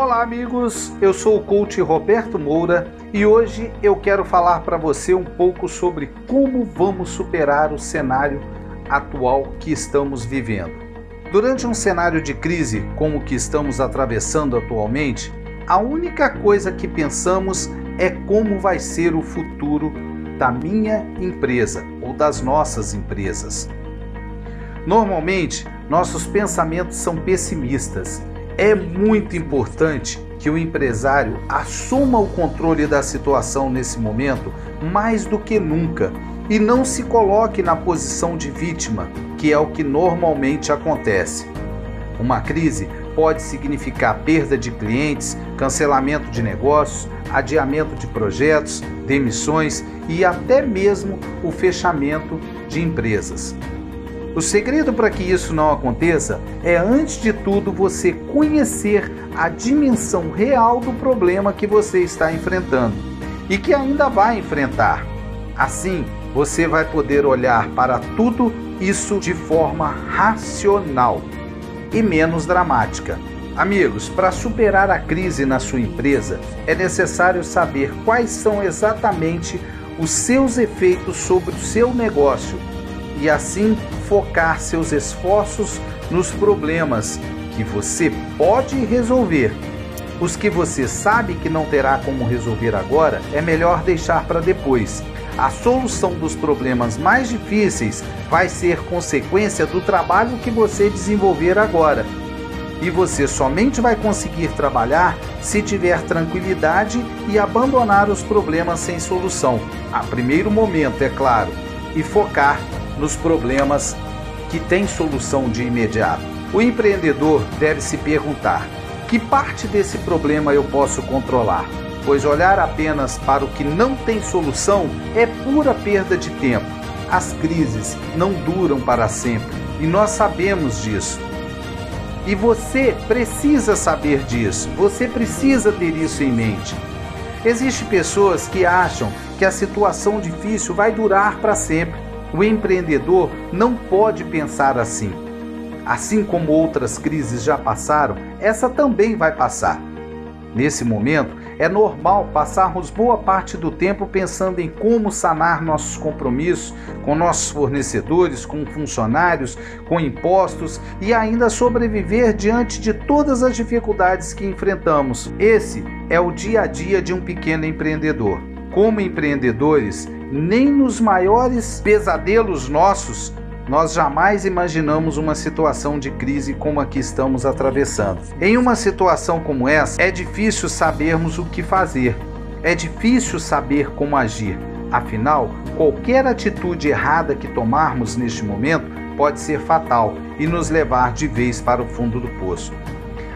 Olá, amigos. Eu sou o coach Roberto Moura e hoje eu quero falar para você um pouco sobre como vamos superar o cenário atual que estamos vivendo. Durante um cenário de crise como o que estamos atravessando atualmente, a única coisa que pensamos é como vai ser o futuro da minha empresa ou das nossas empresas. Normalmente, nossos pensamentos são pessimistas. É muito importante que o empresário assuma o controle da situação nesse momento mais do que nunca e não se coloque na posição de vítima, que é o que normalmente acontece. Uma crise pode significar perda de clientes, cancelamento de negócios, adiamento de projetos, demissões e até mesmo o fechamento de empresas. O segredo para que isso não aconteça é, antes de tudo, você conhecer a dimensão real do problema que você está enfrentando e que ainda vai enfrentar. Assim, você vai poder olhar para tudo isso de forma racional e menos dramática. Amigos, para superar a crise na sua empresa, é necessário saber quais são exatamente os seus efeitos sobre o seu negócio e assim focar seus esforços nos problemas que você pode resolver. Os que você sabe que não terá como resolver agora, é melhor deixar para depois. A solução dos problemas mais difíceis vai ser consequência do trabalho que você desenvolver agora. E você somente vai conseguir trabalhar se tiver tranquilidade e abandonar os problemas sem solução. A primeiro momento, é claro, e focar nos problemas que têm solução de imediato. O empreendedor deve se perguntar: que parte desse problema eu posso controlar? Pois olhar apenas para o que não tem solução é pura perda de tempo. As crises não duram para sempre e nós sabemos disso. E você precisa saber disso, você precisa ter isso em mente. Existem pessoas que acham que a situação difícil vai durar para sempre. O empreendedor não pode pensar assim. Assim como outras crises já passaram, essa também vai passar. Nesse momento, é normal passarmos boa parte do tempo pensando em como sanar nossos compromissos com nossos fornecedores, com funcionários, com impostos e ainda sobreviver diante de todas as dificuldades que enfrentamos. Esse é o dia a dia de um pequeno empreendedor. Como empreendedores, nem nos maiores pesadelos nossos nós jamais imaginamos uma situação de crise como a que estamos atravessando. Em uma situação como essa, é difícil sabermos o que fazer, é difícil saber como agir. Afinal, qualquer atitude errada que tomarmos neste momento pode ser fatal e nos levar de vez para o fundo do poço.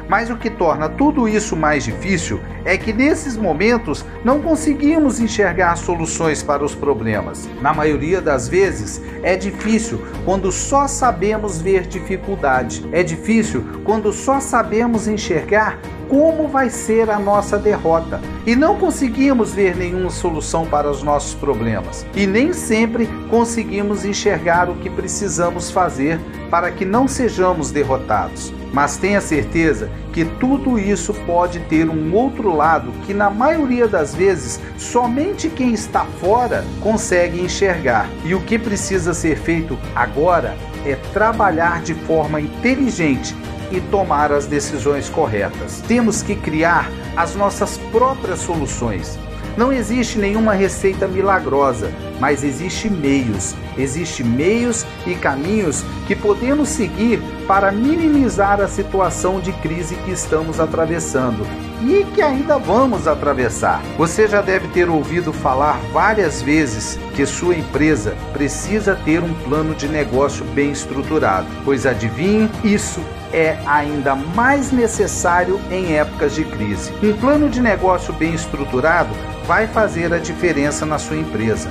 Mas o que torna tudo isso mais difícil é que nesses momentos não conseguimos enxergar soluções para os problemas. Na maioria das vezes, é difícil quando só sabemos ver dificuldade. É difícil quando só sabemos enxergar como vai ser a nossa derrota e não conseguimos ver nenhuma solução para os nossos problemas e nem sempre conseguimos enxergar o que precisamos fazer para que não sejamos derrotados. Mas tenha certeza que tudo isso pode ter um outro lado que, na maioria das vezes, somente quem está fora consegue enxergar. E o que precisa ser feito agora é trabalhar de forma inteligente e tomar as decisões corretas. Temos que criar as nossas próprias soluções. Não existe nenhuma receita milagrosa, mas existe meios, existe meios e caminhos que podemos seguir para minimizar a situação de crise que estamos atravessando e que ainda vamos atravessar. Você já deve ter ouvido falar várias vezes que sua empresa precisa ter um plano de negócio bem estruturado, pois adivinhe, isso é ainda mais necessário em épocas de crise. Um plano de negócio bem estruturado vai fazer a diferença na sua empresa.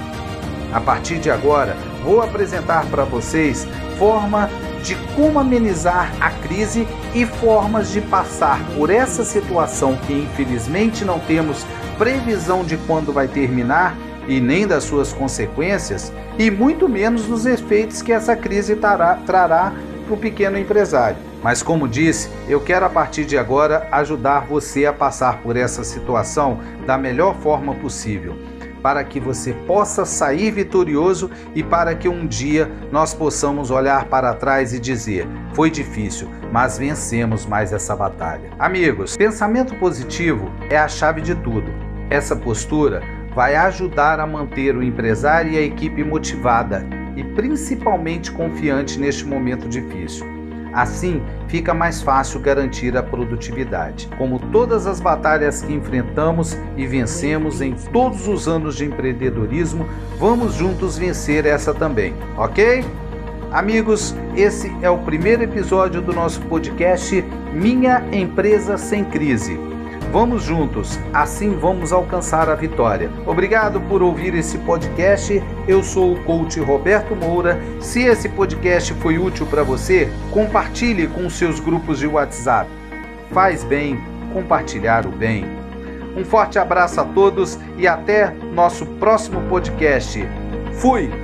A partir de agora, vou apresentar para vocês forma de como amenizar a crise e formas de passar por essa situação que infelizmente não temos previsão de quando vai terminar e nem das suas consequências, e muito menos dos efeitos que essa crise trará, trará para o pequeno empresário. Mas como disse, eu quero a partir de agora ajudar você a passar por essa situação da melhor forma possível, para que você possa sair vitorioso e para que um dia nós possamos olhar para trás e dizer: foi difícil, mas vencemos mais essa batalha. Amigos, pensamento positivo é a chave de tudo. Essa postura vai ajudar a manter o empresário e a equipe motivada e principalmente confiante neste momento difícil. Assim, fica mais fácil garantir a produtividade. Como todas as batalhas que enfrentamos e vencemos em todos os anos de empreendedorismo, vamos juntos vencer essa também, ok? Amigos, esse é o primeiro episódio do nosso podcast Minha Empresa Sem Crise. Vamos juntos, assim vamos alcançar a vitória. Obrigado por ouvir esse podcast. Eu sou o coach Roberto Moura. Se esse podcast foi útil para você, compartilhe com seus grupos de WhatsApp. Faz bem compartilhar o bem. Um forte abraço a todos e até nosso próximo podcast. Fui!